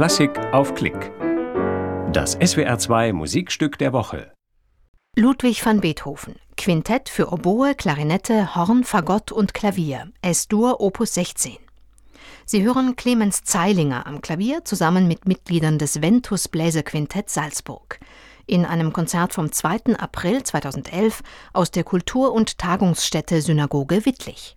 Klassik auf Klick. Das SWR2 Musikstück der Woche. Ludwig van Beethoven. Quintett für Oboe, Klarinette, Horn, Fagott und Klavier. S-Dur Opus 16. Sie hören Clemens Zeilinger am Klavier zusammen mit Mitgliedern des Ventus Bläserquintett Salzburg. In einem Konzert vom 2. April 2011 aus der Kultur- und Tagungsstätte Synagoge Wittlich.